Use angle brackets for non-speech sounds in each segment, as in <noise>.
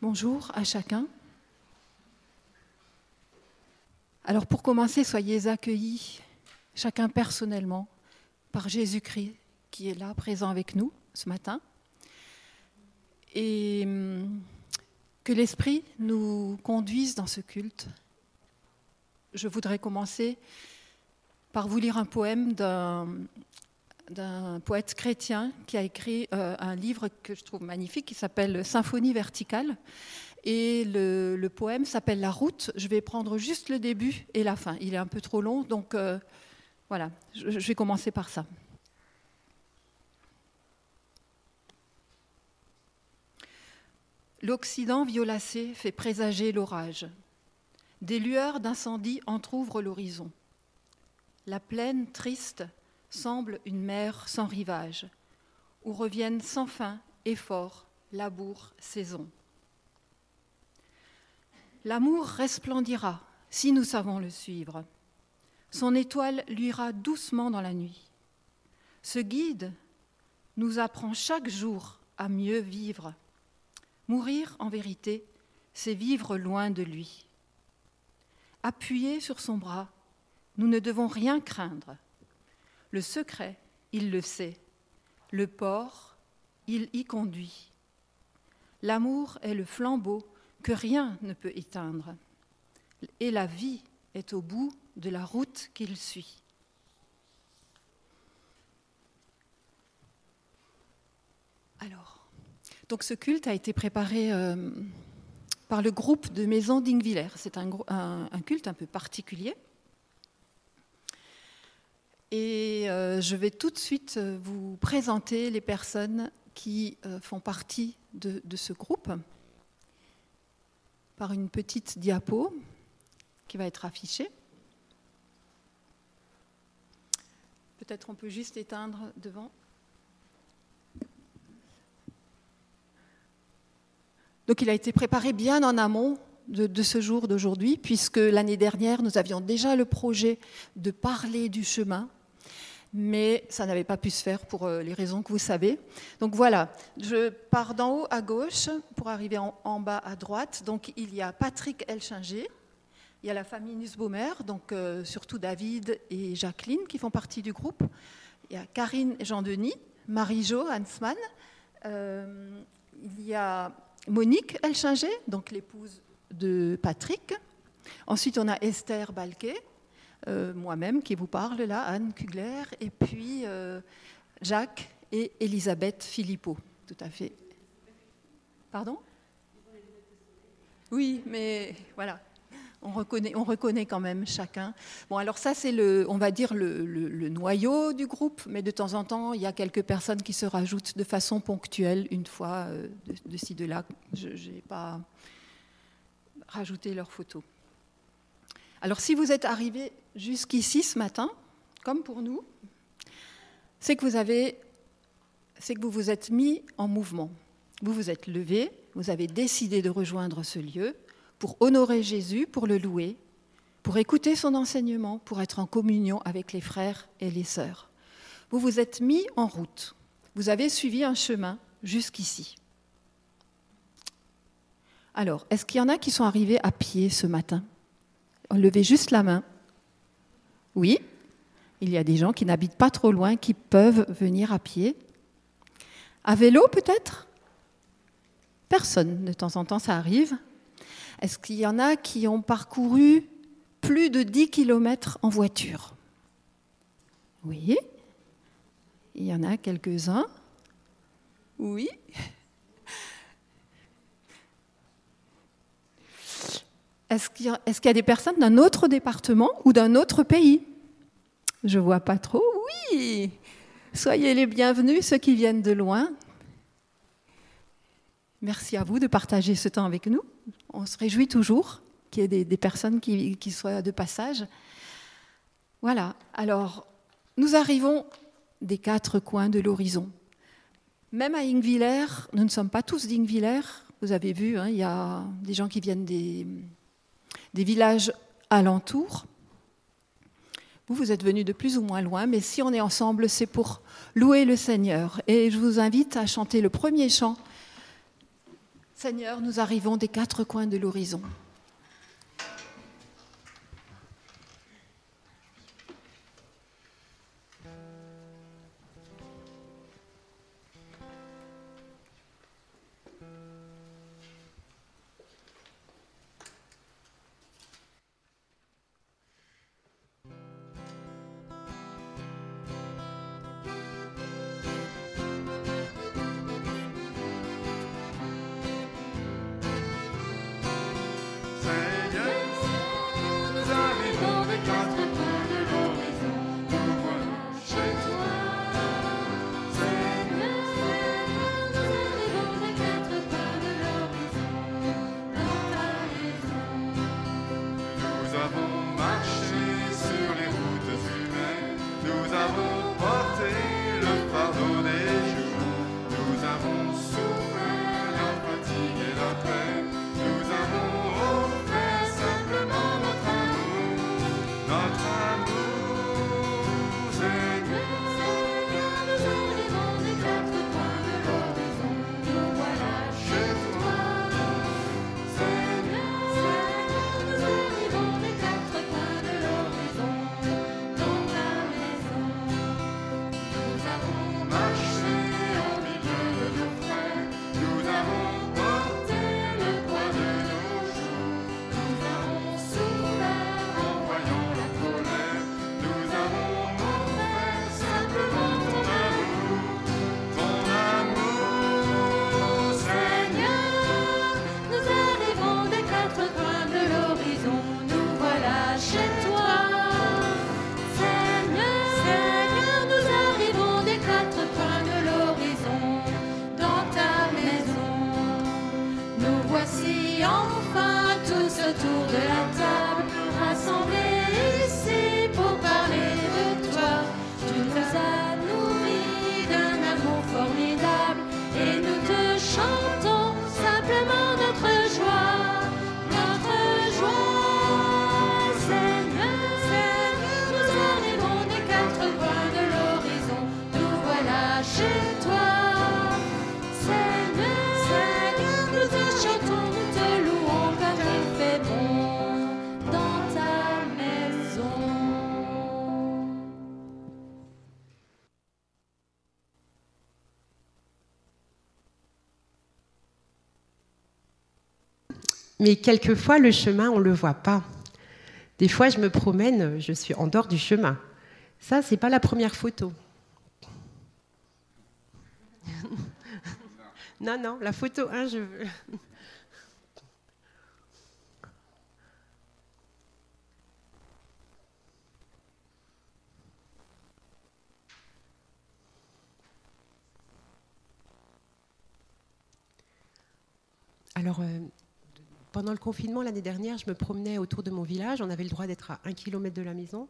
Bonjour à chacun. Alors pour commencer, soyez accueillis, chacun personnellement, par Jésus-Christ qui est là, présent avec nous ce matin. Et hum, que l'Esprit nous conduise dans ce culte. Je voudrais commencer par vous lire un poème d'un d'un poète chrétien qui a écrit euh, un livre que je trouve magnifique qui s'appelle Symphonie verticale. Et le, poème s'appelle La route. Je vais prendre juste le début et la fin. Il est un peu trop long, donc euh, voilà, je, je vais commencer par ça. L'Occident violacé fait présager l'orage. Des lueurs d'incendie entr'ouvrent l'horizon. La plaine triste semble une mer sans rivage, où reviennent sans fin efforts, labour, saison. L'amour resplendira si nous savons le suivre. Son étoile luira doucement dans la nuit. Ce guide nous apprend chaque jour à mieux vivre. Mourir, en vérité, c'est vivre loin de lui. Appuyés sur son bras, nous ne devons rien craindre. Le secret, il le sait. Le port, il y conduit. L'amour est le flambeau que rien ne peut éteindre. Et la vie est au bout de la route qu'il suit. Alors, donc ce culte a été préparé euh, par le groupe de Maison d'Ingvillers. C'est un, culte un peu particulier. Et euh, je vais tout de suite euh, vous présenter les personnes qui euh, font partie de, ce groupe par une petite diapo qui va être affichée. Peut-être on peut juste éteindre devant. Donc il a été préparé bien en amont de, ce jour d'aujourd'hui, puisque l'année dernière, nous avions déjà le projet de parler du chemin mais ça n'avait pas pu se faire pour euh, les raisons que vous savez. Donc voilà, je pars d'en haut à gauche pour arriver en, bas à droite. Donc il y a Patrick Elchinger, il y a la famille Nussbaumer, donc euh, surtout David et Jacqueline qui font partie du groupe. Il y a Karine Jean-Denis, Marie-Jo Hansmann. Euh, il y a Monique Elchinger, donc l'épouse de Patrick. Ensuite, on a Esther Balquet, euh, moi-même qui vous parle là, Anne Kugler, et puis euh, Jacques et Elisabeth Philippot, tout à fait. Pardon? Oui, mais voilà. On reconnaît, on reconnaît quand même chacun. Bon, alors ça, c'est le, on va dire le, noyau du groupe, mais de temps en temps, il y a quelques personnes qui se rajoutent de façon ponctuelle, une fois euh, de, de ci, de là. Je n'ai pas rajouté leurs photos. Alors si vous êtes arrivé jusqu'ici ce matin, comme pour nous, c'est que vous avez, c'est que vous vous êtes mis en mouvement. Vous vous êtes levé, vous avez décidé de rejoindre ce lieu pour honorer Jésus, pour le louer, pour écouter son enseignement, pour être en communion avec les frères et les sœurs. Vous vous êtes mis en route. Vous avez suivi un chemin jusqu'ici. Alors, est-ce qu'il y en a qui sont arrivés à pied ce matin? Levez juste la main. Oui, il y a des gens qui n'habitent pas trop loin, qui peuvent venir à pied. À vélo peut-être? Personne, de temps en temps ça arrive. Est-ce qu'il y en a qui ont parcouru plus de 10 km en voiture? Oui. Il y en a quelques-uns. Oui. Est-ce qu'il y, a des personnes d'un autre département ou d'un autre pays? Je vois pas trop. Oui Soyez les bienvenus, ceux qui viennent de loin. Merci à vous de partager ce temps avec nous. On se réjouit toujours qu'il y ait des, personnes qui, soient de passage. Voilà, alors nous arrivons des quatre coins de l'horizon. Même à Ingviller, nous ne sommes pas tous d'Ingviller. Vous avez vu, hein, il y a des gens qui viennent des, des villages alentours. Vous, vous êtes venus de plus ou moins loin, mais si on est ensemble, c'est pour louer le Seigneur. Et je vous invite à chanter le premier chant. Seigneur, nous arrivons des quatre coins de l'horizon. Mais quelquefois, le chemin, on ne le voit pas. Des fois, je me promène, je suis en dehors du chemin. Ça, c'est pas la première photo. <laughs> non, non, la photo 1, je veux. Alors, euh, pendant le confinement l'année dernière, je me promenais autour de mon village. On avait le droit d'être à un kilomètre de la maison.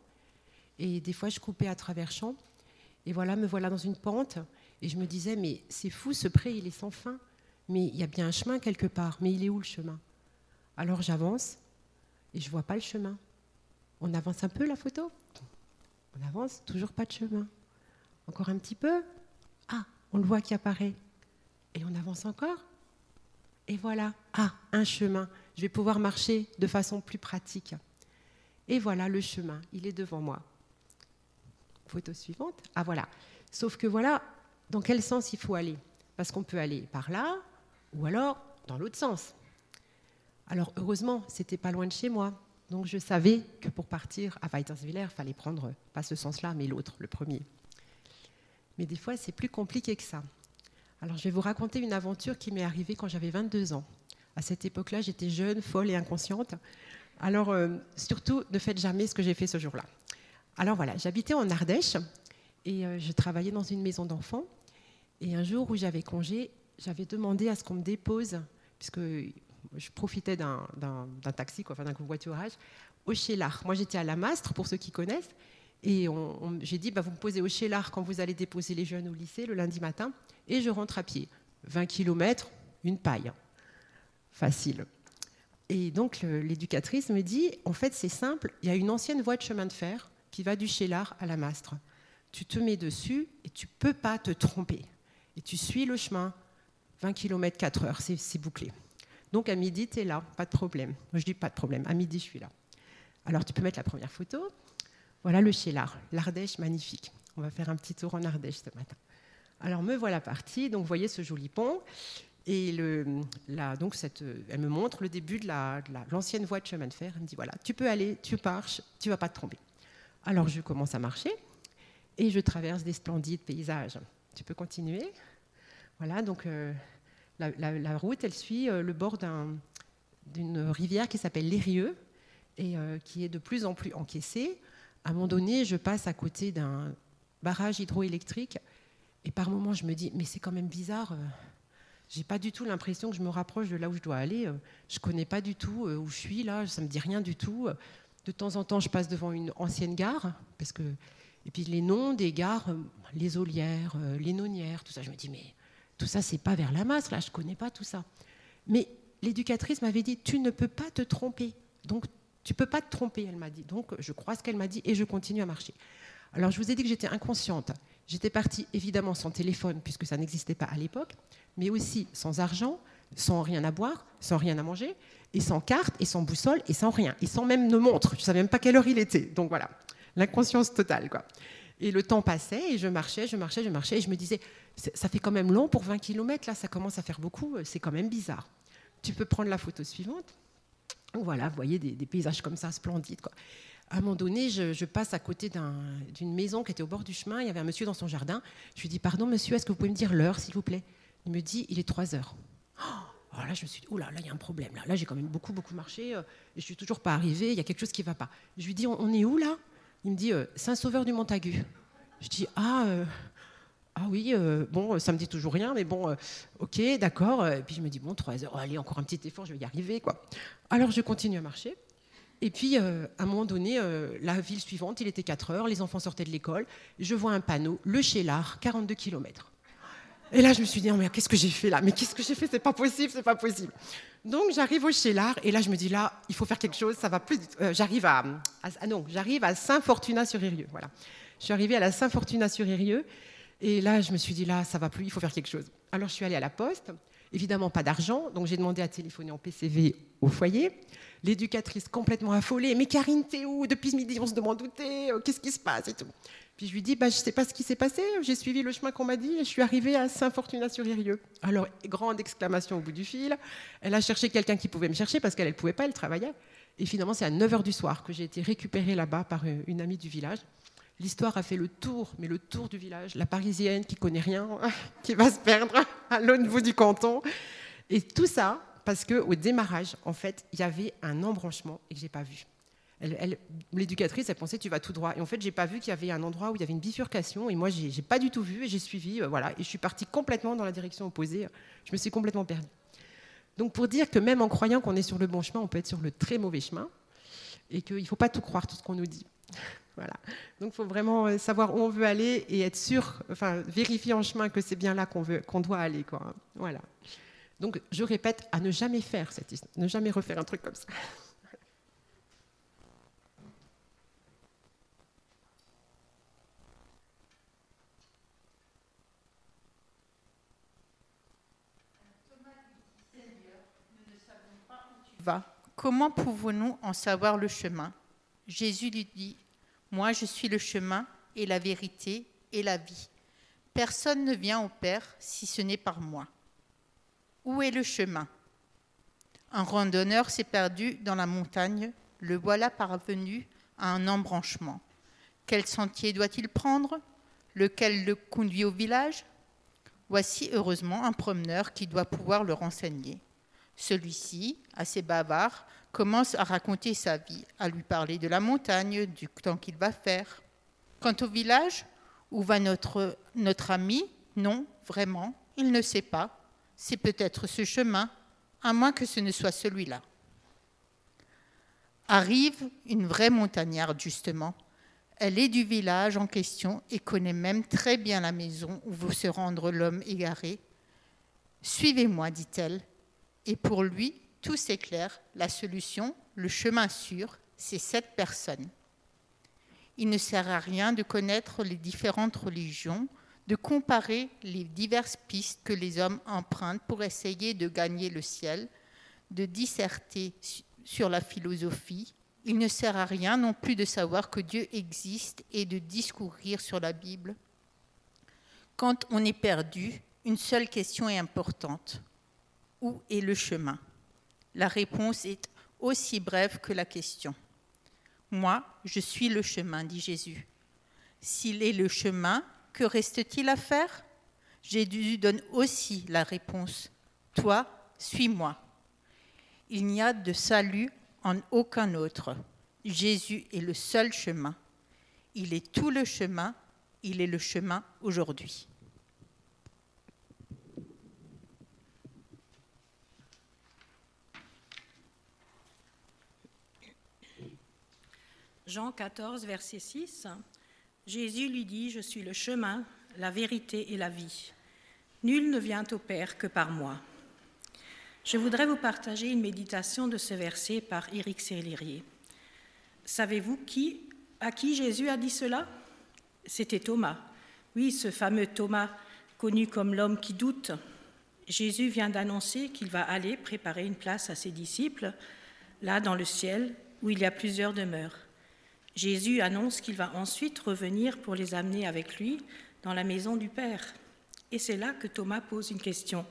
Et des fois, je coupais à travers champs. Et voilà, me voilà dans une pente. Et je me disais, mais c'est fou, ce pré, il est sans fin. Mais il y a bien un chemin quelque part. Mais il est où le chemin? Alors j'avance et je vois pas le chemin. On avance un peu la photo? On avance, toujours pas de chemin. Encore un petit peu? Ah, on le voit qui apparaît. Et on avance encore? Et voilà, ah, un chemin. Je vais pouvoir marcher de façon plus pratique. Et voilà le chemin, il est devant moi. Photo suivante. Ah voilà. Sauf que voilà, dans quel sens il faut aller Parce qu'on peut aller par là ou alors dans l'autre sens. Alors heureusement, c'était pas loin de chez moi. Donc je savais que pour partir à Weiterswiller, il fallait prendre pas ce sens-là, mais l'autre, le premier. Mais des fois, c'est plus compliqué que ça. Alors je vais vous raconter une aventure qui m'est arrivée quand j'avais 22 ans. À cette époque-là, j'étais jeune, folle et inconsciente. Alors euh, surtout, ne faites jamais ce que j'ai fait ce jour-là. Alors voilà, j'habitais en Ardèche et euh, je travaillais dans une maison d'enfants. Et un jour où j'avais congé, j'avais demandé à ce qu'on me dépose, puisque je profitais d'un taxi, quoi, enfin d'un covoiturage, au Chélard. Moi, j'étais à la Mastre, pour ceux qui connaissent, et j'ai dit, bah, vous me posez au Chélard quand vous allez déposer les jeunes au lycée le lundi matin et je rentre à pied. 20 km, une paille. Facile. Et donc l'éducatrice me dit, en fait c'est simple, il y a une ancienne voie de chemin de fer qui va du Chélard à la Mastre. Tu te mets dessus et tu peux pas te tromper. Et tu suis le chemin 20 km 4 heures, c'est bouclé. Donc à midi, tu es là, pas de problème. Je dis pas de problème, à midi, je suis là. Alors tu peux mettre la première photo. Voilà le Chélard, l'Ardèche magnifique. On va faire un petit tour en Ardèche ce matin. Alors me voilà partie, donc vous voyez ce joli pont. Et le, donc cette, elle me montre le début de l'ancienne voie de chemin de fer. Elle me dit voilà, tu peux aller, tu marches, tu vas pas te tromper. Alors je commence à marcher et je traverse des splendides paysages. Tu peux continuer? Voilà, donc euh, la, route, elle suit euh, le bord d'une rivière qui s'appelle l'Érieux et euh, qui est de plus en plus encaissée. À un moment donné, je passe à côté d'un barrage hydroélectrique et par moments, je me dis, mais c'est quand même bizarre. J'ai pas du tout l'impression que je me rapproche de là où je dois aller. Je connais pas du tout où je suis là. Ça me dit rien du tout. De temps en temps, je passe devant une ancienne gare parce que et puis les noms des gares, les Olières, les Nonnières, tout ça. Je me dis, mais tout ça, c'est pas vers la masse, là, je connais pas tout ça. Mais l'éducatrice m'avait dit, tu ne peux pas te tromper. Donc, tu peux pas te tromper, elle m'a dit. Donc, je crois ce qu'elle m'a dit et je continue à marcher. Alors, je vous ai dit que j'étais inconsciente. J'étais partie évidemment sans téléphone, puisque ça n'existait pas à l'époque, mais aussi sans argent, sans rien à boire, sans rien à manger, et sans carte, et sans boussole, et sans rien, et sans même de montre. Je ne savais même pas quelle heure il était. Donc voilà, l'inconscience totale. Quoi. Et le temps passait, et je marchais, je marchais, je marchais, et je me disais, ça fait quand même long pour 20 km, là, ça commence à faire beaucoup, euh, c'est quand même bizarre. Tu peux prendre la photo suivante. Voilà, vous voyez des, paysages comme ça, splendides. À un moment donné, je, passe à côté d'une maison qui était au bord du chemin. Il y avait un monsieur dans son jardin. Je lui dis Pardon, monsieur, est-ce que vous pouvez me dire l'heure, s'il vous plaît? Il me dit Il est 3 heures. Oh, là, je me suis dit Oh là, il y a un problème. Là, j'ai quand même beaucoup, beaucoup marché. Euh, je suis toujours pas arrivée. Il y a quelque chose qui ne va pas. Je lui dis On, est où là? Il me dit euh, Saint-Sauveur du Montagu. Je dis Ah. Ah oui, euh, bon, ça me dit toujours rien, mais bon, euh, ok, d'accord. Et puis je me dis, bon, trois heures, allez, encore un petit effort, je vais y arriver, quoi. Alors je continue à marcher. Et puis, euh, à un moment donné, la ville suivante, il était 4 heures, les enfants sortaient de l'école, je vois un panneau, le Chélard, 42 km. Et là, je me suis dit, mais qu'est-ce que j'ai fait là? Mais qu'est-ce que j'ai fait? C'est pas possible, c'est pas possible. Donc, j'arrive au Chélard, et là, je me dis, là, il faut faire quelque chose, ça va plus. j'arrive à, ah non, j'arrive à Saint-Fortuna-sur-Érieux, voilà. Je suis arrivée à la Saint-Fortuna-sur-Érieux, et là, je me suis dit, là, ça va plus, il faut faire quelque chose. Alors, je suis allée à la poste. Évidemment, pas d'argent. Donc, j'ai demandé à téléphoner en PCV au foyer. L'éducatrice complètement affolée. Mais Karine, t'es où? Depuis ce midi, on se demande où t'es. Euh, qu'est-ce qui se passe et tout. Puis je lui dis, bah, je sais pas ce qui s'est passé. J'ai suivi le chemin qu'on m'a dit et je suis arrivée à Saint-Fortuna-sur-Irieux. Alors, grande exclamation au bout du fil. Elle a cherché quelqu'un qui pouvait me chercher parce qu'elle ne pouvait pas, elle travaillait. Et finalement, c'est à 9h du soir que j'ai été récupérée là-bas par euh, une amie du village. L'histoire a fait le tour, mais le tour du village. La Parisienne qui connaît rien, <laughs> qui va se perdre <laughs> à l'autre du canton. Et tout ça parce qu'au démarrage, en fait, il y avait un embranchement et que j'ai pas vu. L'éducatrice, elle pensait tu vas tout droit. Et en fait, j'ai pas vu qu'il y avait un endroit où il y avait une bifurcation. Et moi, j'ai, n'ai pas du tout vu et j'ai suivi. Euh, voilà, et je suis partie complètement dans la direction opposée. Je me suis complètement perdue. Donc, pour dire que même en croyant qu'on est sur le bon chemin, on peut être sur le très mauvais chemin et qu'il ne faut pas tout croire, tout ce qu'on nous dit. Voilà. Donc, il faut vraiment euh, savoir où on veut aller et être sûr, enfin, vérifier en chemin que c'est bien là qu'on veut, qu'on doit aller, quoi. Voilà. Donc, je répète, à ne jamais faire cette histoire, ne jamais refaire un truc comme ça. Comment pouvons-nous en savoir le chemin? Jésus lui dit moi, je suis le chemin et la vérité et la vie. Personne ne vient au Père si ce n'est par moi. Où est le chemin? Un randonneur s'est perdu dans la montagne, le voilà parvenu à un embranchement. Quel sentier doit-il prendre? Lequel le conduit au village? Voici heureusement un promeneur qui doit pouvoir le renseigner. Celui-ci, assez bavard, commence à raconter sa vie, à lui parler de la montagne, du temps qu'il va faire. Quant au village, où va notre, ami Non, vraiment, il ne sait pas. C'est peut-être ce chemin, à moins que ce ne soit celui-là. Arrive une vraie montagnarde, justement. Elle est du village en question et connaît même très bien la maison où veut se rendre l'homme égaré. Suivez-moi, dit-elle. Et pour lui, tout s'éclaire, la solution, le chemin sûr, c'est cette personne. Il ne sert à rien de connaître les différentes religions de comparer les diverses pistes que les hommes empruntent pour essayer de gagner le ciel, de disserter sur la philosophie. Il ne sert à rien non plus de savoir que Dieu existe et de discourir sur la Bible. Quand on est perdu, une seule question est importante. Où est le chemin? La réponse est aussi brève que la question. Moi, je suis le chemin, dit Jésus. S'il est le chemin, que reste-t-il à faire? Jésus donne aussi la réponse. Toi, suis-moi. Il n'y a de salut en aucun autre. Jésus est le seul chemin. Il est tout le chemin. Il est le chemin aujourd'hui. Jean 14, verset 6. Jésus lui dit, Je suis le chemin, la vérité et la vie. Nul ne vient au Père que par moi. Je voudrais vous partager une méditation de ce verset par Éric Serlirier. Savez-vous qui, à qui Jésus a dit cela? C'était Thomas. Oui, ce fameux Thomas, connu comme l'homme qui doute. Jésus vient d'annoncer qu'il va aller préparer une place à ses disciples, là dans le ciel, où il y a plusieurs demeures. Jésus annonce qu'il va ensuite revenir pour les amener avec lui dans la maison du Père. Et c'est là que Thomas pose une question.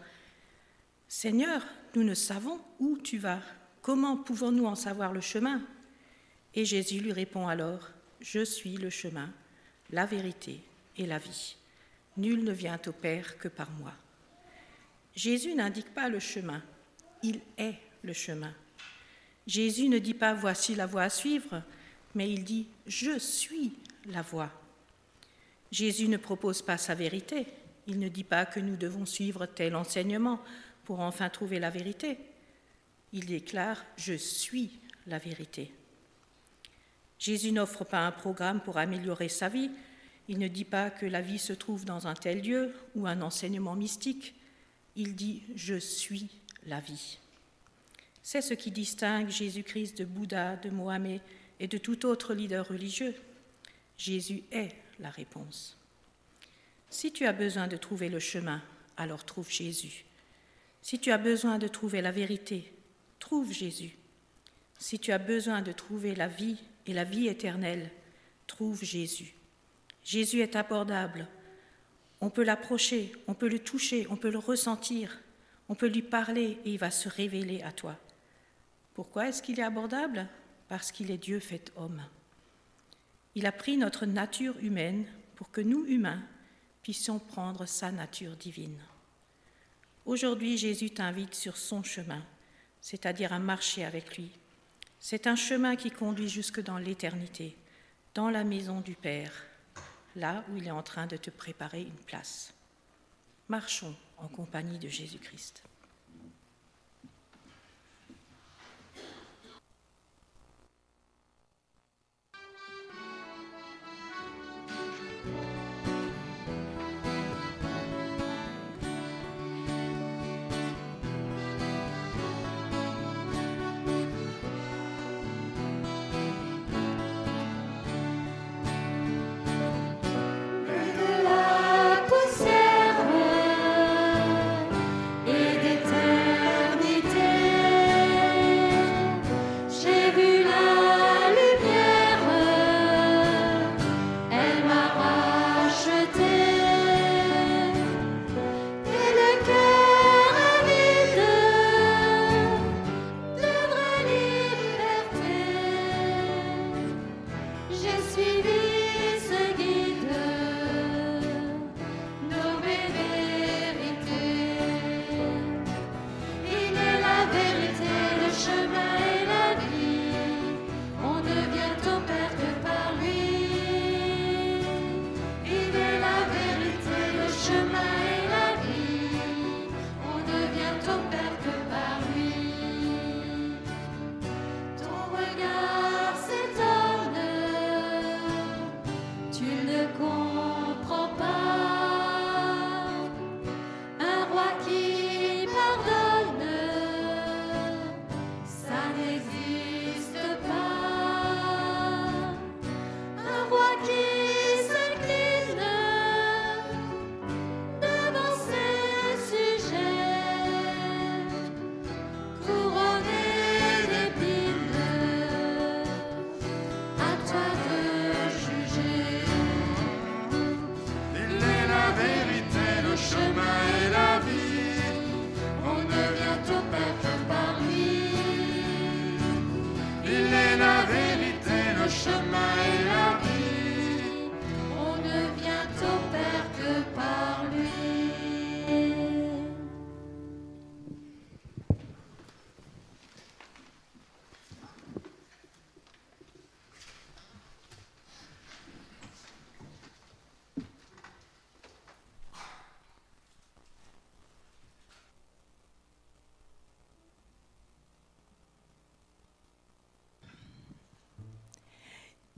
Seigneur, nous ne savons où tu vas. Comment pouvons-nous en savoir le chemin? Et Jésus lui répond alors, Je suis le chemin, la vérité et la vie. Nul ne vient au Père que par moi. Jésus n'indique pas le chemin, il est le chemin. Jésus ne dit pas voici la voie à suivre, mais il dit Je suis la voie. Jésus ne propose pas sa vérité. Il ne dit pas que nous devons suivre tel enseignement pour enfin trouver la vérité. Il déclare Je suis la vérité. Jésus n'offre pas un programme pour améliorer sa vie. Il ne dit pas que la vie se trouve dans un tel lieu ou un enseignement mystique. Il dit Je suis la vie. C'est ce qui distingue Jésus-Christ de Bouddha, de Mohamed et de tout autre leader religieux. Jésus est la réponse. Si tu as besoin de trouver le chemin, alors trouve Jésus. Si tu as besoin de trouver la vérité, trouve Jésus. Si tu as besoin de trouver la vie et la vie éternelle, trouve Jésus. Jésus est abordable. On peut l'approcher, on peut le toucher, on peut le ressentir, on peut lui parler et il va se révéler à toi. Pourquoi est-ce qu'il est abordable? Parce qu'il est Dieu fait homme. Il a pris notre nature humaine pour que nous, humains, puissions prendre sa nature divine. Aujourd'hui, Jésus t'invite sur son chemin, c'est-à-dire à marcher avec lui. C'est un chemin qui conduit jusque dans l'éternité, dans la maison du Père, là où il est en train de te préparer une place. Marchons en compagnie de Jésus-Christ.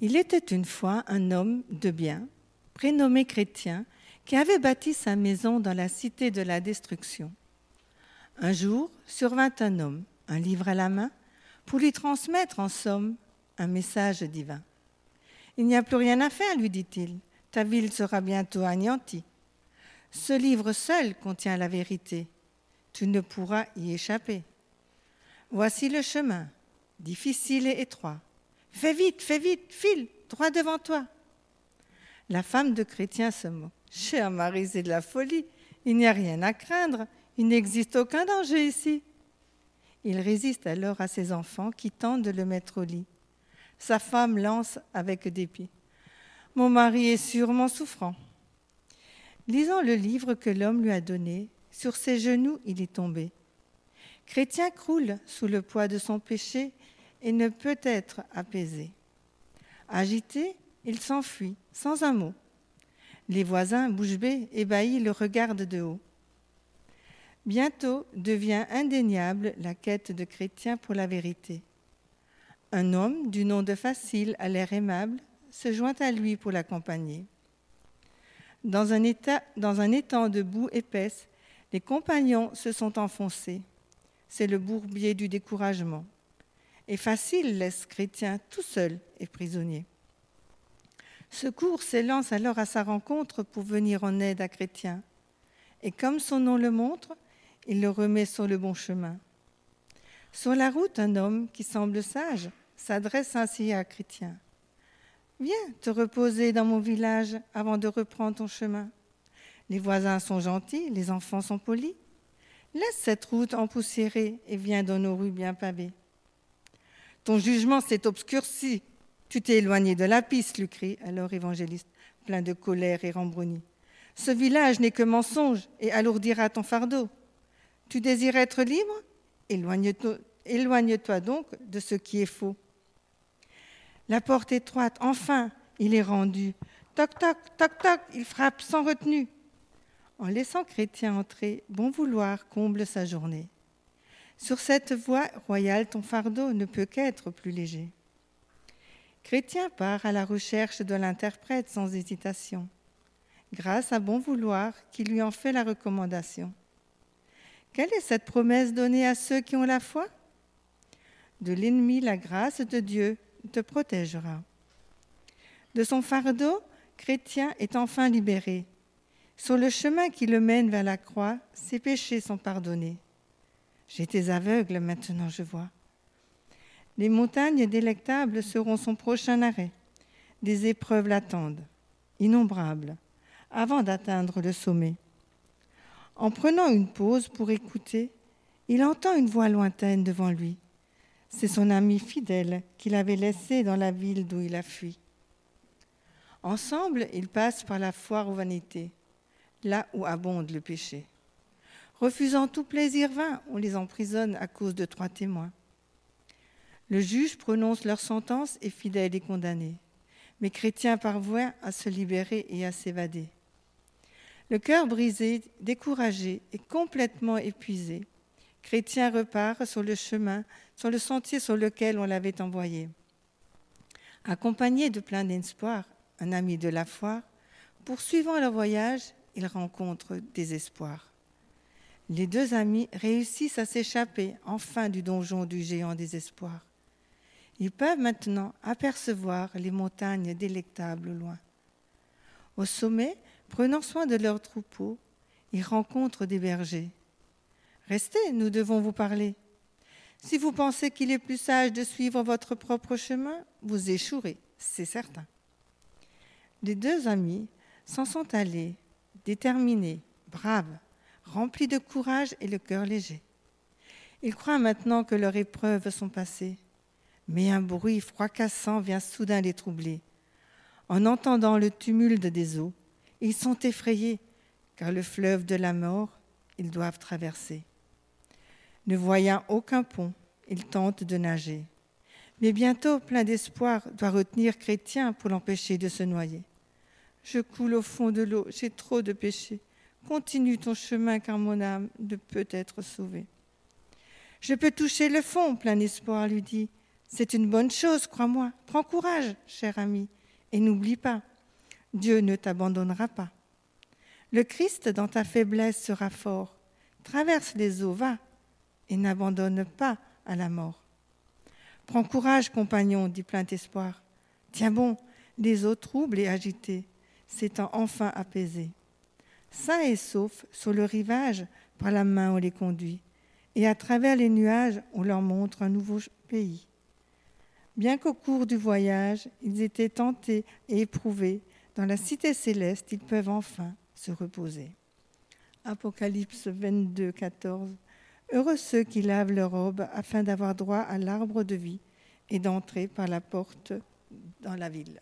Il était une fois un homme de bien, prénommé chrétien, qui avait bâti sa maison dans la cité de la destruction. Un jour survint un homme, un livre à la main, pour lui transmettre en somme un message divin. Il n'y a plus rien à faire, lui dit-il. Ta ville sera bientôt anéantie. Ce livre seul contient la vérité. Tu ne pourras y échapper. Voici le chemin, difficile et étroit. Fais vite, fais vite, file, droit devant toi. La femme de chrétien se moque. Cher Marie, c'est de la folie. Il n'y a rien à craindre. Il n'existe aucun danger ici. Il résiste alors à ses enfants qui tentent de le mettre au lit. Sa femme lance avec dépit. Mon mari est sûrement souffrant. Lisant le livre que l'homme lui a donné, sur ses genoux il est tombé. Chrétien croule sous le poids de son péché et ne peut être apaisé. Agité, il s'enfuit sans un mot. Les voisins, bouche bée, ébahis, le regardent de haut. Bientôt devient indéniable la quête de chrétien pour la vérité. Un homme du nom de Facile, à l'air aimable, se joint à lui pour l'accompagner. Dans un, état, dans un étang de boue épaisse, les compagnons se sont enfoncés. C'est le bourbier du découragement. Et Facile laisse Chrétien tout seul et prisonnier. Secours s'élance alors à sa rencontre pour venir en aide à Chrétien. Et comme son nom le montre, il le remet sur le bon chemin. Sur la route, un homme qui semble sage s'adresse ainsi à Chrétien. Viens te reposer dans mon village avant de reprendre ton chemin. Les voisins sont gentils, les enfants sont polis. Laisse cette route empoussiérée et viens dans nos rues bien pavées. Ton jugement s'est obscurci. Tu t'es éloigné de la piste, lui crie alors évangéliste, plein de colère et rembruni. Ce village n'est que mensonge et alourdira ton fardeau. Tu désires être libre? Éloigne-toi éloigne donc de ce qui est faux. La porte étroite, enfin, il est rendu. Toc, toc, toc, toc, il frappe sans retenue. En laissant Chrétien entrer, bon vouloir comble sa journée. Sur cette voie royale, ton fardeau ne peut qu'être plus léger. Chrétien part à la recherche de l'interprète sans hésitation, grâce à bon vouloir qui lui en fait la recommandation. Quelle est cette promesse donnée à ceux qui ont la foi? De l'ennemi, la grâce de Dieu te protégera. De son fardeau, chrétien est enfin libéré. Sur le chemin qui le mène vers la croix, ses péchés sont pardonnés. J'étais aveugle, maintenant je vois. Les montagnes délectables seront son prochain arrêt. Des épreuves l'attendent, innombrables, avant d'atteindre le sommet. En prenant une pause pour écouter, il entend une voix lointaine devant lui. C'est son ami fidèle qu'il avait laissé dans la ville d'où il a fui. Ensemble, ils passent par la foire aux vanités, là où abonde le péché. Refusant tout plaisir vain, on les emprisonne à cause de trois témoins. Le juge prononce leur sentence et fidèle est condamné. Mais Chrétien parvient à se libérer et à s'évader. Le cœur brisé, découragé et complètement épuisé, Chrétien repart sur le chemin, sur le sentier sur lequel on l'avait envoyé. Accompagné de plein d'espoir, un ami de la foi, poursuivant leur voyage, il rencontre désespoir. Les deux amis réussissent à s'échapper enfin du donjon du géant désespoir. Ils peuvent maintenant apercevoir les montagnes délectables loin. Au sommet, Prenant soin de leurs troupeaux, ils rencontrent des bergers. Restez, nous devons vous parler. Si vous pensez qu'il est plus sage de suivre votre propre chemin, vous échouerez, c'est certain. Les deux amis s'en sont allés, déterminés, braves, remplis de courage et le cœur léger. Ils croient maintenant que leurs épreuves sont passées, mais un bruit fracassant vient soudain les troubler. En entendant le tumulte des eaux, ils sont effrayés, car le fleuve de la mort, ils doivent traverser. Ne voyant aucun pont, ils tentent de nager. Mais bientôt, plein d'espoir, doit retenir Chrétien pour l'empêcher de se noyer. Je coule au fond de l'eau, j'ai trop de péchés. Continue ton chemin, car mon âme ne peut être sauvée. Je peux toucher le fond, plein d'espoir, lui dit. C'est une bonne chose, crois-moi. Prends courage, cher ami, et n'oublie pas, Dieu ne t'abandonnera pas. Le Christ dans ta faiblesse sera fort. Traverse les eaux, va, et n'abandonne pas à la mort. Prends courage, compagnon, dit plein d'espoir. Tiens bon, les eaux troubles et agitées s'étant enfin apaisées. Sains et saufs sur le rivage, par la main on les conduit, et à travers les nuages on leur montre un nouveau pays. Bien qu'au cours du voyage ils étaient tentés et éprouvés, dans la cité céleste ils peuvent enfin se reposer. Apocalypse 22, 14. Heureux ceux qui lavent leurs robes afin d'avoir droit à l'arbre de vie et d'entrer par la porte dans la ville.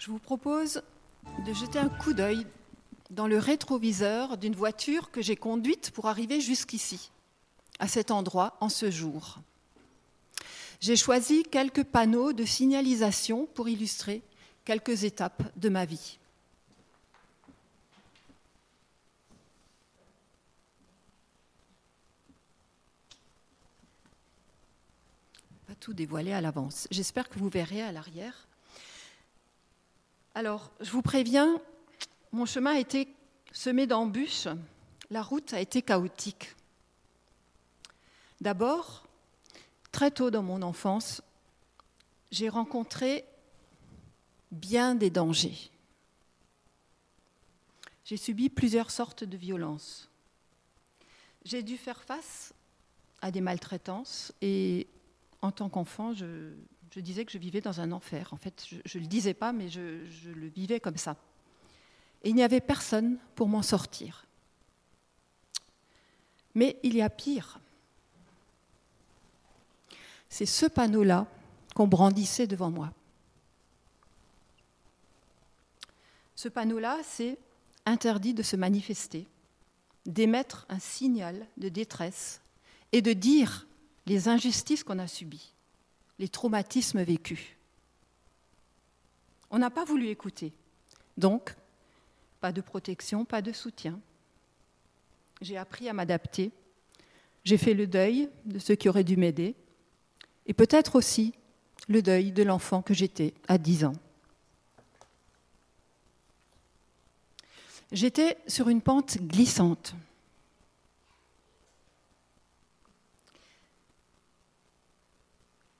Je vous propose de jeter un coup d'œil dans le rétroviseur d'une voiture que j'ai conduite pour arriver jusqu'ici, à cet endroit, en ce jour. J'ai choisi quelques panneaux de signalisation pour illustrer quelques étapes de ma vie. Pas tout dévoiler à l'avance. J'espère que vous verrez à l'arrière alors, je vous préviens, mon chemin a été semé d'embûches, la route a été chaotique. D'abord, très tôt dans mon enfance, j'ai rencontré bien des dangers. J'ai subi plusieurs sortes de violences. J'ai dû faire face à des maltraitances et en tant qu'enfant, je, je disais que je vivais dans un enfer. En fait, je ne le disais pas, mais je, je le vivais comme ça. Et il n'y avait personne pour m'en sortir. Mais il y a pire. C'est ce panneau-là qu'on brandissait devant moi. Ce panneau-là, c'est interdit de se manifester, d'émettre un signal de détresse et de dire les injustices qu'on a subies les traumatismes vécus. On n'a pas voulu écouter. Donc, pas de protection, pas de soutien. J'ai appris à m'adapter. J'ai fait le deuil de ceux qui auraient dû m'aider et peut-être aussi le deuil de l'enfant que j'étais à 10 ans. J'étais sur une pente glissante.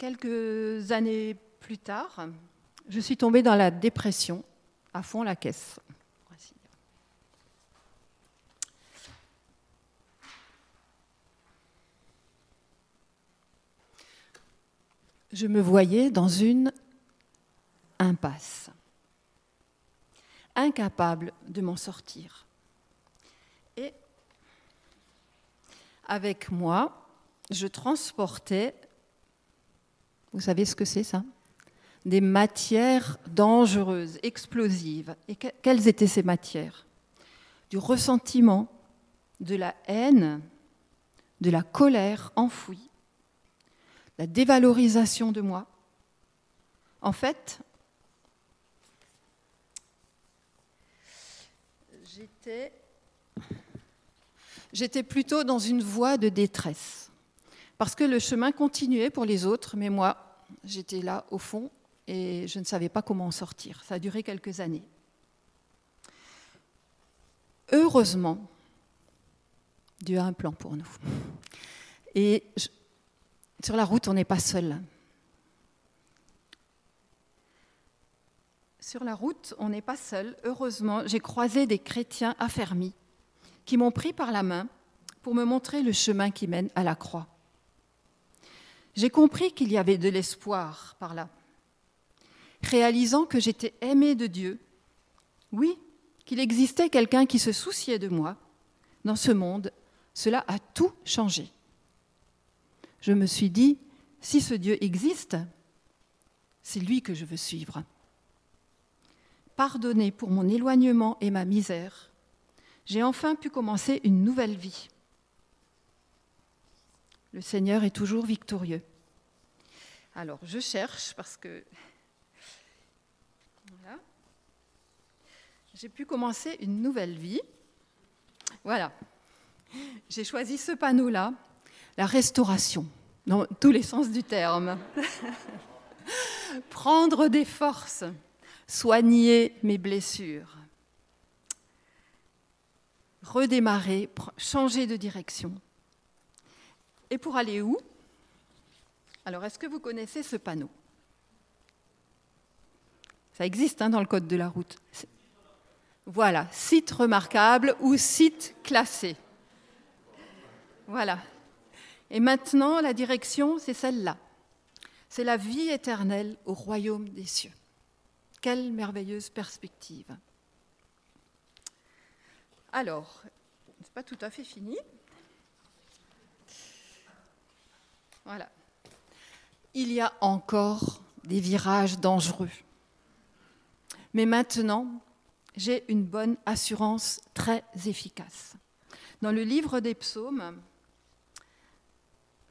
Quelques années plus tard, je suis tombée dans la dépression, à fond la caisse. Je me voyais dans une impasse, incapable de m'en sortir. Et avec moi, je transportais, vous savez ce que c'est ça? Des matières dangereuses, explosives. Et quelles étaient ces matières? Du ressentiment, de la haine, de la colère enfouie, la dévalorisation de moi. En fait, j'étais, j'étais plutôt dans une voie de détresse, parce que le chemin continuait pour les autres, mais moi, j'étais là au fond et je ne savais pas comment en sortir. Ça a duré quelques années. Heureusement, Dieu a un plan pour nous. Et sur la route, on n'est pas seul. Sur la route, on n'est pas seul. Heureusement, j'ai croisé des chrétiens affermis qui m'ont pris par la main pour me montrer le chemin qui mène à la croix. J'ai compris qu'il y avait de l'espoir par là, réalisant que j'étais aimée de Dieu. Oui, qu'il existait quelqu'un qui se souciait de moi. Dans ce monde, cela a tout changé je me suis dit, si ce Dieu existe, c'est lui que je veux suivre. Pardonné pour mon éloignement et ma misère, j'ai enfin pu commencer une nouvelle vie. Le Seigneur est toujours victorieux. Alors, je cherche parce que... J'ai pu commencer une nouvelle vie. Voilà. J'ai choisi ce panneau-là la restauration, dans tous les sens du terme. <laughs> Prendre des forces, soigner mes blessures, redémarrer, changer de direction. Et pour aller où? Alors, est-ce que vous connaissez ce panneau? Ça existe hein, dans le code de la route. Voilà, site remarquable ou site classé. Voilà, et maintenant, la direction, c'est celle-là. C'est la vie éternelle au royaume des cieux. Quelle merveilleuse perspective. Alors, c'est pas tout à fait fini. Voilà. Il y a encore des virages dangereux. Mais maintenant, j'ai une bonne assurance très efficace. Dans le livre des psaumes,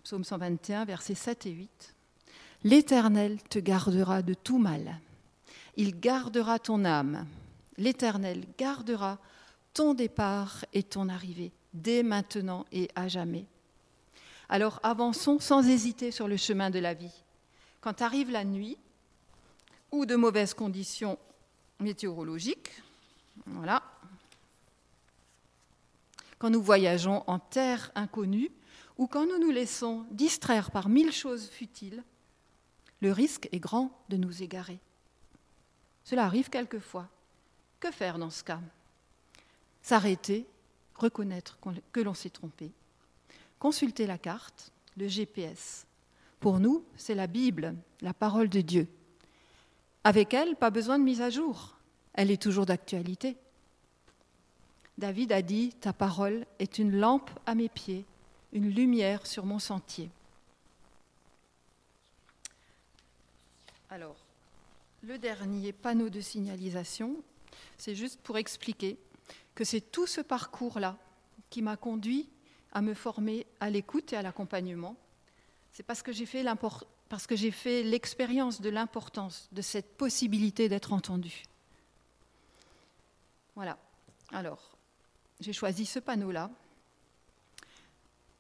Psaume 121, versets 7 et 8. L'Éternel te gardera de tout mal. Il gardera ton âme. L'Éternel gardera ton départ et ton arrivée, dès maintenant et à jamais. Alors avançons sans hésiter sur le chemin de la vie. Quand arrive la nuit ou de mauvaises conditions météorologiques, voilà. Quand nous voyageons en terre inconnue, ou quand nous nous laissons distraire par mille choses futiles, le risque est grand de nous égarer. Cela arrive quelquefois. Que faire dans ce cas? S'arrêter, reconnaître que l'on s'est trompé, consulter la carte, le GPS. Pour nous, c'est la Bible, la parole de Dieu. Avec elle, pas besoin de mise à jour. Elle est toujours d'actualité. David a dit, Ta parole est une lampe à mes pieds une lumière sur mon sentier. Alors, le dernier panneau de signalisation, c'est juste pour expliquer que c'est tout ce parcours-là qui m'a conduit à me former à l'écoute et à l'accompagnement. C'est parce que j'ai fait l'expérience de l'importance de cette possibilité d'être entendu. Voilà. Alors, j'ai choisi ce panneau-là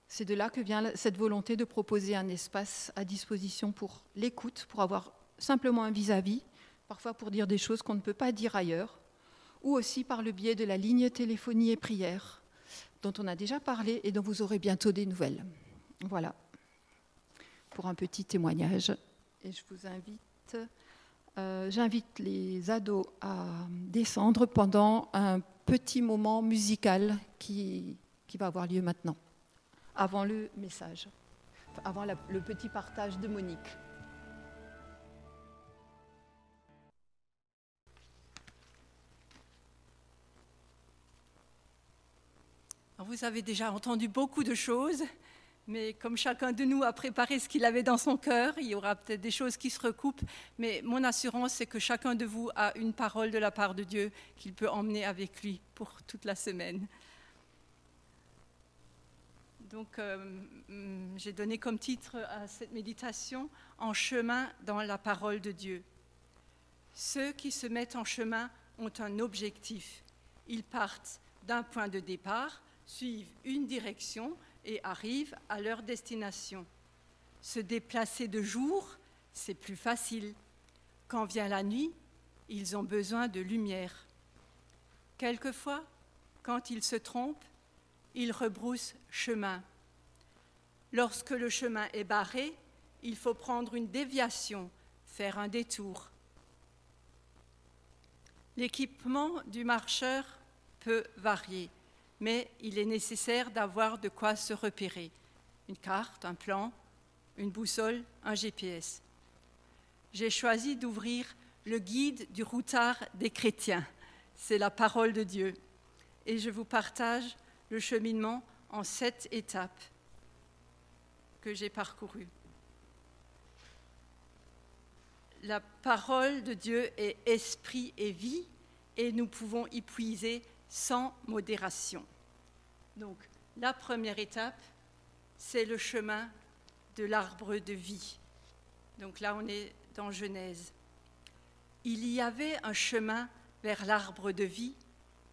c'est de là que vient cette volonté de proposer un espace à disposition pour l'écoute, pour avoir simplement un vis-à-vis, parfois pour dire des choses qu'on ne peut pas dire ailleurs, ou aussi par le biais de la ligne téléphonie et prière, dont on a déjà parlé et dont vous aurez bientôt des nouvelles. Voilà, pour un petit témoignage. Et je vous invite, euh, j'invite les ados à descendre pendant un petit moment musical qui, qui va avoir lieu maintenant, avant le message, avant le petit partage de Monique. Vous avez déjà entendu beaucoup de choses, mais comme chacun de nous a préparé ce qu'il avait dans son cœur, il y aura peut-être des choses qui se recoupent, mais mon assurance, c'est que chacun de vous a une parole de la part de Dieu qu'il peut emmener avec lui pour toute la semaine. Donc, euh, mm, j'ai donné comme titre à cette méditation En chemin dans la parole de Dieu. Ceux qui se mettent en chemin ont un objectif. Ils partent d'un point de départ suivent une direction et arrivent à leur destination. Se déplacer de jour, c'est plus facile. Quand vient la nuit, ils ont besoin de lumière. Quelquefois, quand ils se trompent, ils rebroussent chemin. Lorsque le chemin est barré, il faut prendre une déviation, faire un détour. L'équipement du marcheur peut varier mais il est nécessaire d'avoir de quoi se repérer. Une carte, un plan, une boussole, un GPS. J'ai choisi d'ouvrir le guide du routard des chrétiens. C'est la parole de Dieu. Et je vous partage le cheminement en sept étapes que j'ai parcourues. La parole de Dieu est esprit et vie et nous pouvons y puiser sans modération. Donc, la première étape, c'est le chemin de l'arbre de vie. Donc là, on est dans Genèse. Il y avait un chemin vers l'arbre de vie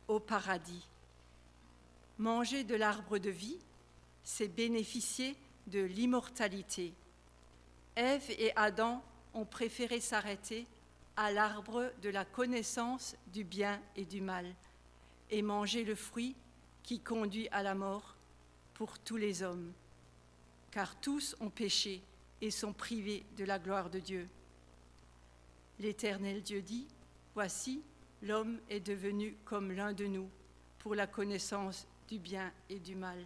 au paradis. Manger de l'arbre de vie, c'est bénéficier de l'immortalité. Ève et Adam ont préféré s'arrêter à l'arbre de la connaissance du bien et du mal et manger le fruit qui conduit à la mort pour tous les hommes, car tous ont péché et sont privés de la gloire de Dieu. L'Éternel Dieu dit, Voici, l'homme est devenu comme l'un de nous pour la connaissance du bien et du mal.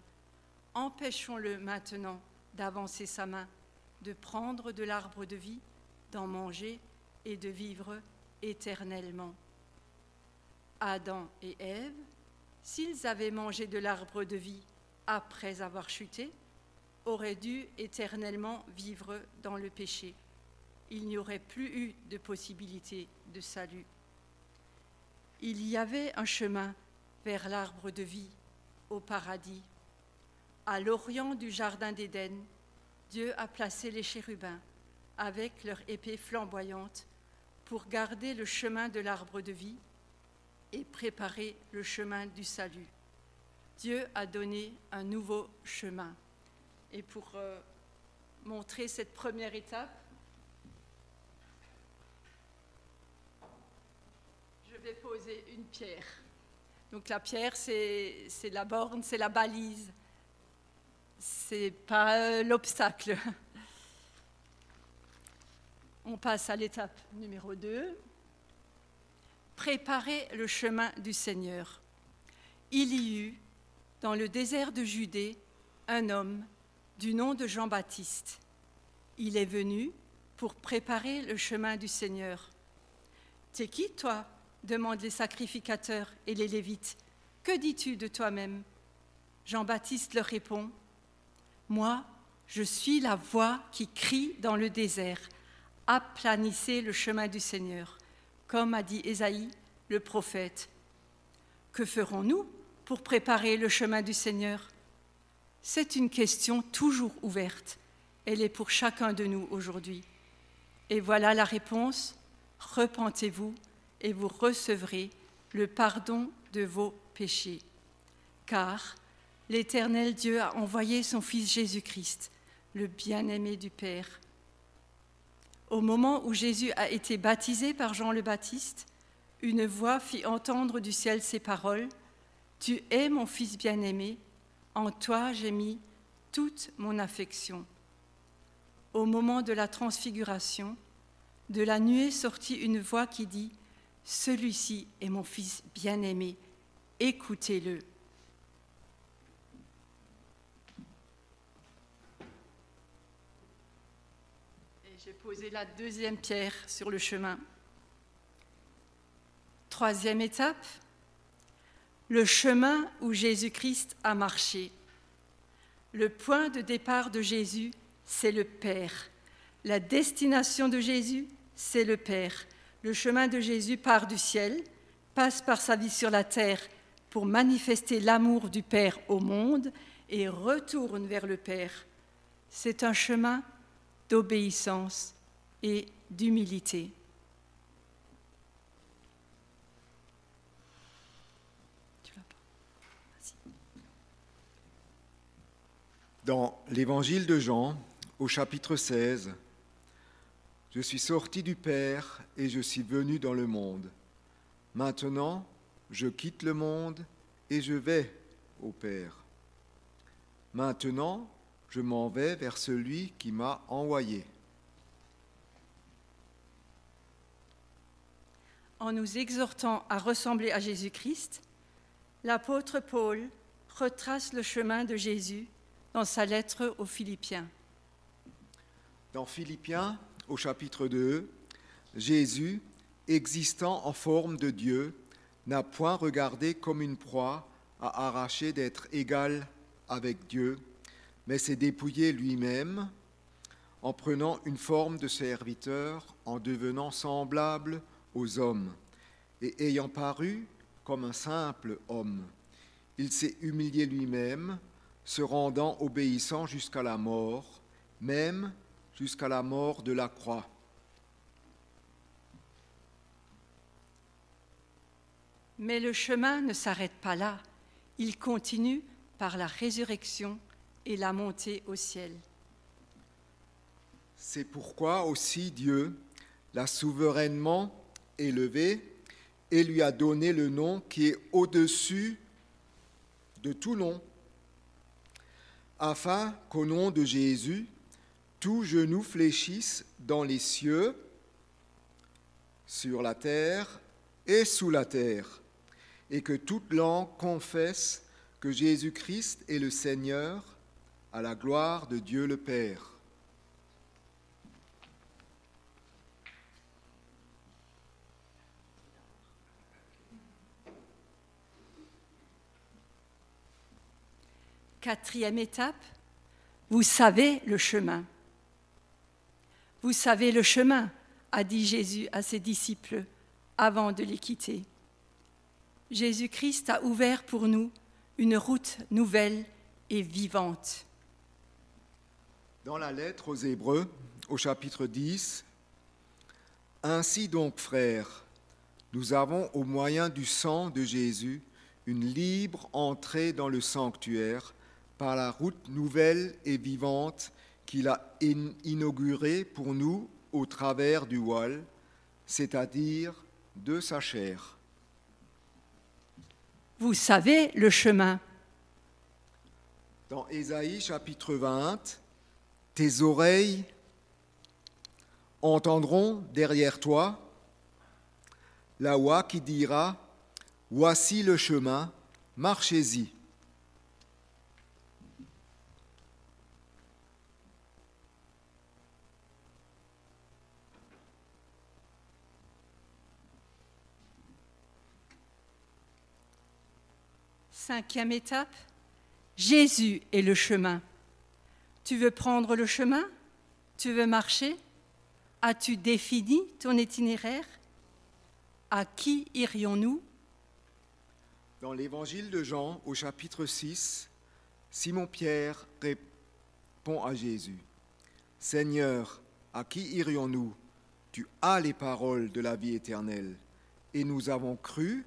Empêchons-le maintenant d'avancer sa main, de prendre de l'arbre de vie, d'en manger et de vivre éternellement. Adam et Ève, s'ils avaient mangé de l'arbre de vie après avoir chuté, auraient dû éternellement vivre dans le péché. Il n'y aurait plus eu de possibilité de salut. Il y avait un chemin vers l'arbre de vie au paradis. À l'orient du jardin d'Éden, Dieu a placé les chérubins avec leur épée flamboyante pour garder le chemin de l'arbre de vie et préparer le chemin du salut. Dieu a donné un nouveau chemin. Et pour euh, montrer cette première étape, je vais poser une pierre. Donc la pierre, c'est la borne, c'est la balise. C'est pas euh, l'obstacle. <laughs> On passe à l'étape numéro 2 préparer le chemin du Seigneur. Il y eut, dans le désert de Judée, un homme du nom de Jean-Baptiste. Il est venu pour préparer le chemin du Seigneur. T'es qui, toi? demandent les sacrificateurs et les Lévites. Que dis-tu de toi-même? Jean-Baptiste leur répond Moi, je suis la voix qui crie dans le désert. Aplanissez le chemin du Seigneur comme a dit Ésaïe, le prophète. Que ferons-nous pour préparer le chemin du Seigneur? C'est une question toujours ouverte. Elle est pour chacun de nous aujourd'hui. Et voilà la réponse. Repentez-vous et vous recevrez le pardon de vos péchés. Car l'Éternel Dieu a envoyé son Fils Jésus-Christ, le bien-aimé du Père. Au moment où Jésus a été baptisé par Jean le Baptiste, une voix fit entendre du ciel ces paroles, Tu es mon Fils bien-aimé, en toi j'ai mis toute mon affection. Au moment de la transfiguration, de la nuée sortit une voix qui dit, Celui-ci est mon Fils bien-aimé, écoutez-le. La deuxième pierre sur le chemin. Troisième étape, le chemin où Jésus-Christ a marché. Le point de départ de Jésus, c'est le Père. La destination de Jésus, c'est le Père. Le chemin de Jésus part du ciel, passe par sa vie sur la terre pour manifester l'amour du Père au monde et retourne vers le Père. C'est un chemin d'obéissance et d'humilité. Dans l'évangile de Jean, au chapitre 16, Je suis sorti du Père et je suis venu dans le monde. Maintenant, je quitte le monde et je vais au Père. Maintenant, je m'en vais vers celui qui m'a envoyé. En nous exhortant à ressembler à Jésus-Christ, l'apôtre Paul retrace le chemin de Jésus dans sa lettre aux Philippiens. Dans Philippiens, au chapitre 2, Jésus, existant en forme de Dieu, n'a point regardé comme une proie à arracher d'être égal avec Dieu, mais s'est dépouillé lui-même en prenant une forme de serviteur, en devenant semblable aux hommes, et ayant paru comme un simple homme. Il s'est humilié lui-même, se rendant obéissant jusqu'à la mort, même jusqu'à la mort de la croix. Mais le chemin ne s'arrête pas là. Il continue par la résurrection et la montée au ciel. C'est pourquoi aussi Dieu l'a souverainement élevé et lui a donné le nom qui est au-dessus de tout nom, afin qu'au nom de Jésus, tout genou fléchisse dans les cieux, sur la terre et sous la terre, et que toute langue confesse que Jésus-Christ est le Seigneur, à la gloire de Dieu le Père. Quatrième étape, vous savez le chemin. Vous savez le chemin, a dit Jésus à ses disciples avant de les quitter. Jésus-Christ a ouvert pour nous une route nouvelle et vivante. Dans la lettre aux Hébreux, au chapitre 10, Ainsi donc, frères, nous avons au moyen du sang de Jésus une libre entrée dans le sanctuaire par la route nouvelle et vivante qu'il a inaugurée pour nous au travers du voile, c'est-à-dire de sa chair. Vous savez le chemin. Dans Ésaïe chapitre 20, tes oreilles entendront derrière toi la voix qui dira, Voici le chemin, marchez-y. Cinquième étape, Jésus est le chemin. Tu veux prendre le chemin? Tu veux marcher? As-tu défini ton itinéraire? À qui irions-nous? Dans l'évangile de Jean, au chapitre 6, Simon-Pierre répond à Jésus, Seigneur, à qui irions-nous? Tu as les paroles de la vie éternelle, et nous avons cru,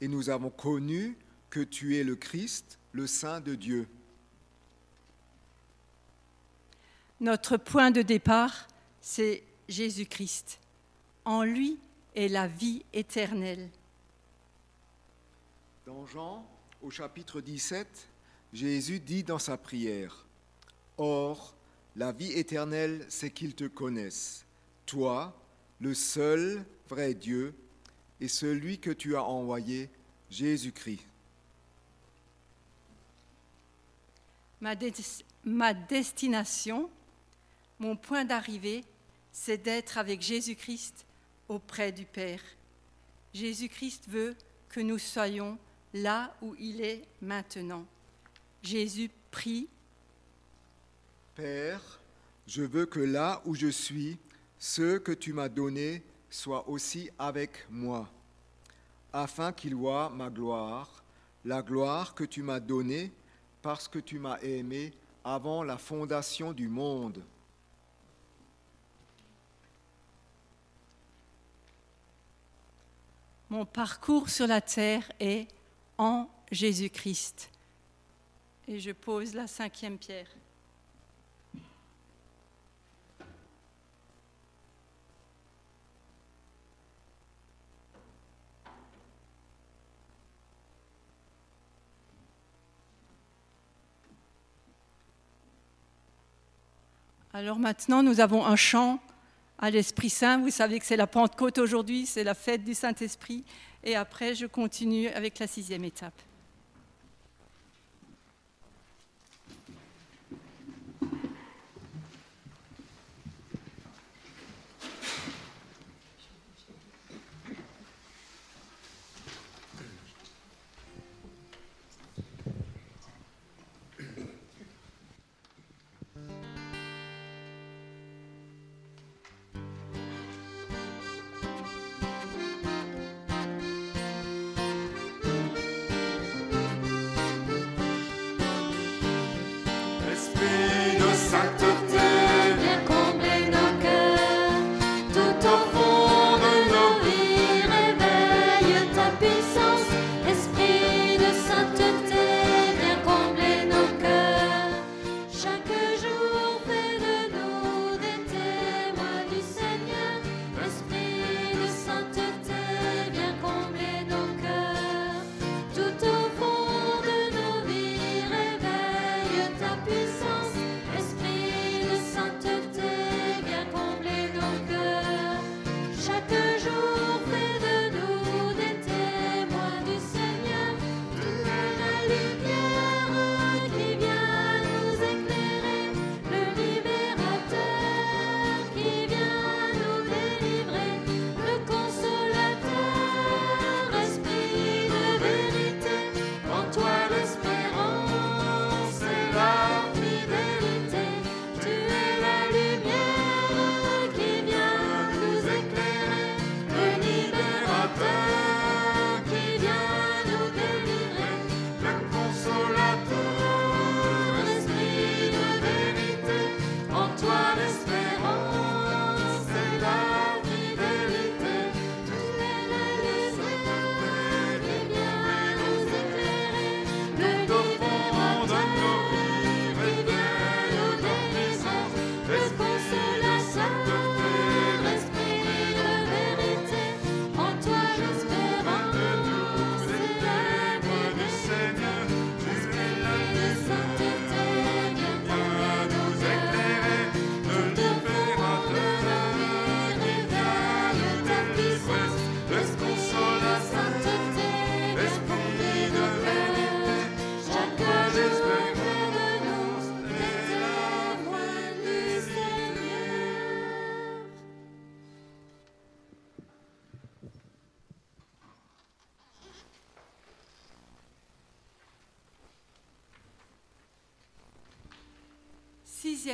et nous avons connu que tu es le Christ, le Saint de Dieu. Notre point de départ, c'est Jésus-Christ. En lui est la vie éternelle. Dans Jean, au chapitre 17, Jésus dit dans sa prière, Or, la vie éternelle, c'est qu'ils te connaissent, toi, le seul vrai Dieu, et celui que tu as envoyé, Jésus-Christ. Ma, des- ma destination, mon point d'arrivée, c'est d'être avec Jésus-Christ auprès du Père. Jésus-Christ veut que nous soyons là où il est maintenant. Jésus prie, Père, je veux que là où je suis, ceux que tu m'as donnés soient aussi avec moi, afin qu'ils voient ma gloire, la gloire que tu m'as donnée parce que tu m'as aimé avant la fondation du monde. mon parcours sur la terre est en Jésus-Christ. Et je pose la cinquième pierre. Alors maintenant, nous avons un chant à l'Esprit Saint. Vous savez que c'est la Pentecôte aujourd'hui, c'est la fête du Saint-Esprit. Et après, je continue avec la sixième étape.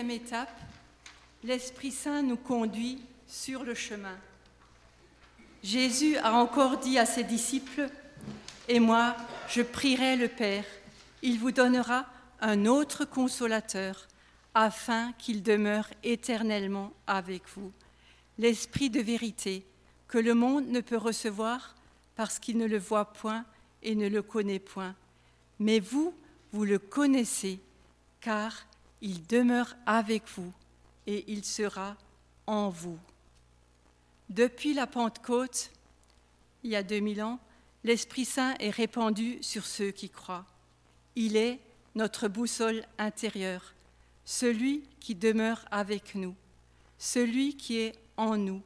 Étape, l'Esprit Saint nous conduit sur le chemin. Jésus a encore dit à ses disciples, Et moi, je prierai le Père, il vous donnera un autre consolateur, afin qu'il demeure éternellement avec vous, l'Esprit de vérité, que le monde ne peut recevoir parce qu'il ne le voit point et ne le connaît point. Mais vous, vous le connaissez, car il demeure avec vous et il sera en vous. Depuis la Pentecôte, il y a 2000 ans, l'Esprit Saint est répandu sur ceux qui croient. Il est notre boussole intérieure, celui qui demeure avec nous, celui qui est en nous,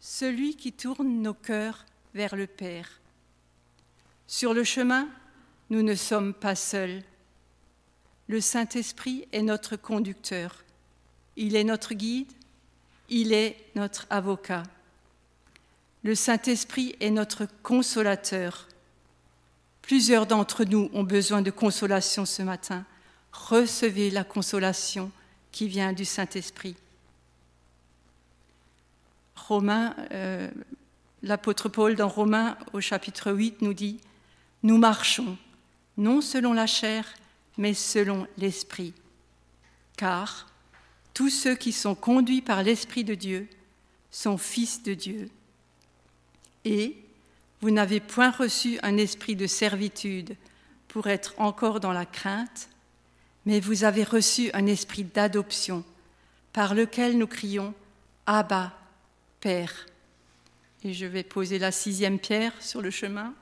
celui qui tourne nos cœurs vers le Père. Sur le chemin, nous ne sommes pas seuls. Le Saint-Esprit est notre conducteur. Il est notre guide, il est notre avocat. Le Saint-Esprit est notre consolateur. Plusieurs d'entre nous ont besoin de consolation ce matin. Recevez la consolation qui vient du Saint-Esprit. Romains, euh, l'apôtre Paul dans Romains au chapitre 8 nous dit, Nous marchons non selon la chair, mais selon l'Esprit. Car tous ceux qui sont conduits par l'Esprit de Dieu sont fils de Dieu. Et vous n'avez point reçu un esprit de servitude pour être encore dans la crainte, mais vous avez reçu un esprit d'adoption par lequel nous crions Abba, Père. Et je vais poser la sixième pierre sur le chemin.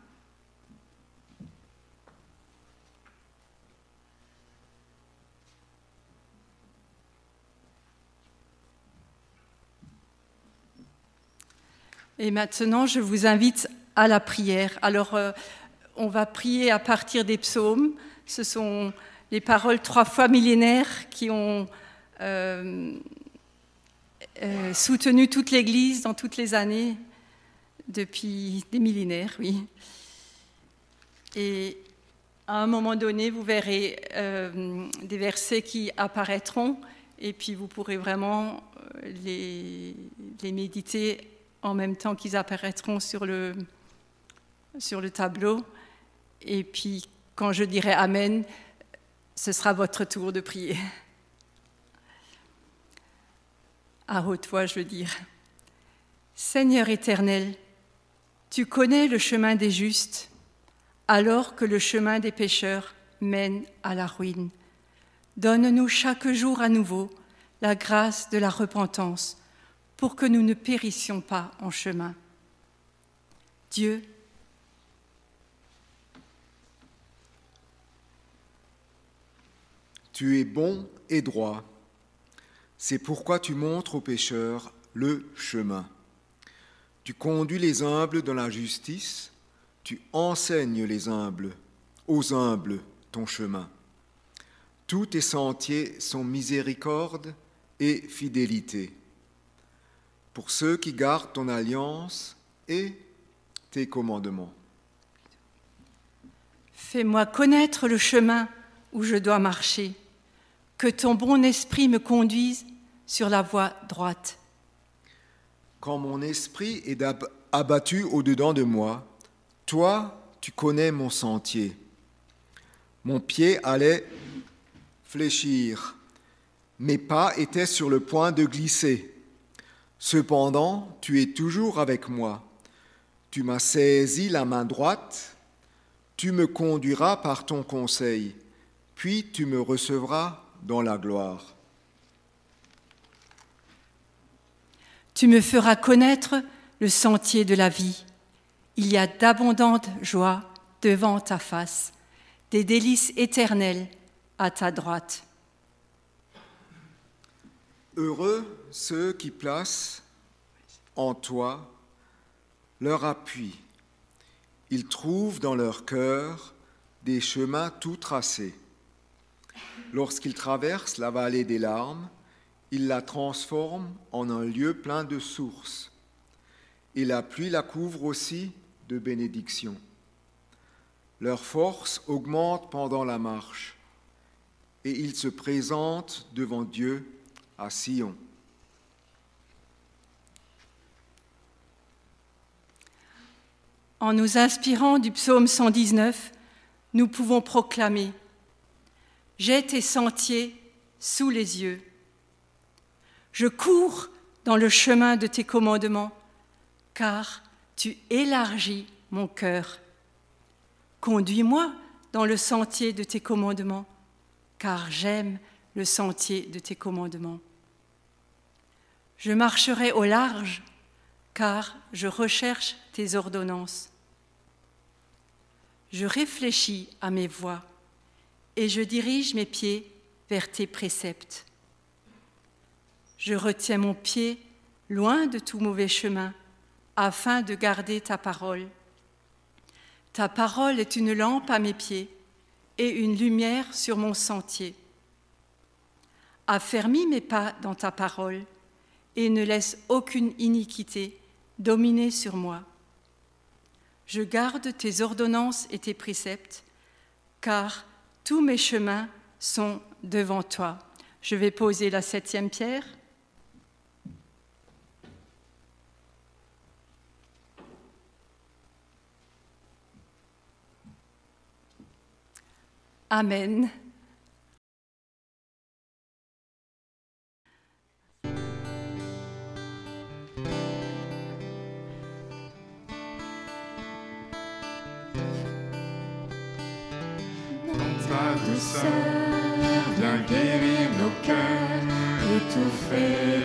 Et maintenant, je vous invite à la prière. Alors, euh, on va prier à partir des psaumes. Ce sont les paroles trois fois millénaires qui ont euh, euh, soutenu toute l'Église dans toutes les années, depuis des millénaires, oui. Et à un moment donné, vous verrez des versets qui apparaîtront, et puis vous pourrez vraiment les, les méditer en même temps qu'ils apparaîtront sur le, sur le tableau. Et puis, quand je dirai Amen, ce sera votre tour de prier. À haute voix, je veux dire. Seigneur éternel, tu connais le chemin des justes, alors que le chemin des pécheurs mène à la ruine. Donne-nous chaque jour à nouveau la grâce de la repentance pour que nous ne périssions pas en chemin. Dieu, tu es bon et droit. C'est pourquoi tu montres aux pécheurs le chemin. Tu conduis les humbles dans la justice, tu enseignes les humbles, aux humbles ton chemin. Tous tes sentiers sont miséricorde et fidélité pour ceux qui gardent ton alliance et tes commandements. Fais-moi connaître le chemin où je dois marcher, que ton bon esprit me conduise sur la voie droite. Quand mon esprit est abattu au-dedans de moi, toi, tu connais mon sentier. Mon pied allait fléchir, mes pas étaient sur le point de glisser. Cependant, tu es toujours avec moi. Tu m'as saisi la main droite, tu me conduiras par ton conseil, puis tu me recevras dans la gloire. Tu me feras connaître le sentier de la vie. Il y a d'abondantes joies devant ta face, des délices éternelles à ta droite. Heureux ceux qui placent en toi leur appui. Ils trouvent dans leur cœur des chemins tout tracés. Lorsqu'ils traversent la vallée des larmes, ils la transforment en un lieu plein de sources. Et la pluie la couvre aussi de bénédictions. Leur force augmente pendant la marche et ils se présentent devant Dieu à Sion. En nous inspirant du psaume 119, nous pouvons proclamer ⁇ J'ai tes sentiers sous les yeux ⁇ Je cours dans le chemin de tes commandements, car tu élargis mon cœur. Conduis-moi dans le sentier de tes commandements, car j'aime le sentier de tes commandements. Je marcherai au large, car je recherche tes ordonnances. Je réfléchis à mes voies et je dirige mes pieds vers tes préceptes. Je retiens mon pied loin de tout mauvais chemin afin de garder ta parole. Ta parole est une lampe à mes pieds et une lumière sur mon sentier. Affermis mes pas dans ta parole et ne laisse aucune iniquité dominer sur moi. Je garde tes ordonnances et tes préceptes, car tous mes chemins sont devant toi. Je vais poser la septième pierre. Amen. Seigneur, viens guérir nos cœurs, étouffer.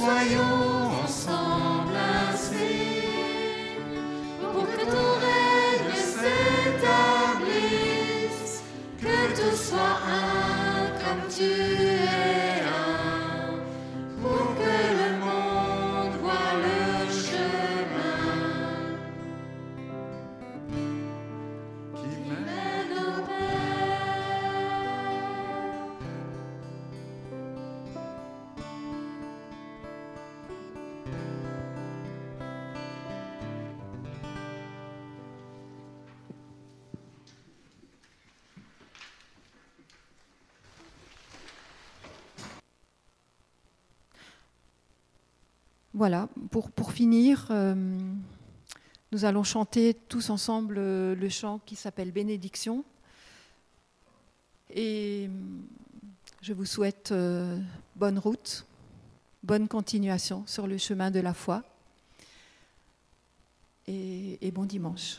soyons Voilà, pour, finir, euh, nous allons chanter tous ensemble euh, le chant qui s'appelle Bénédiction. Et euh, je vous souhaite bonne route, bonne continuation sur le chemin de la foi et bon dimanche.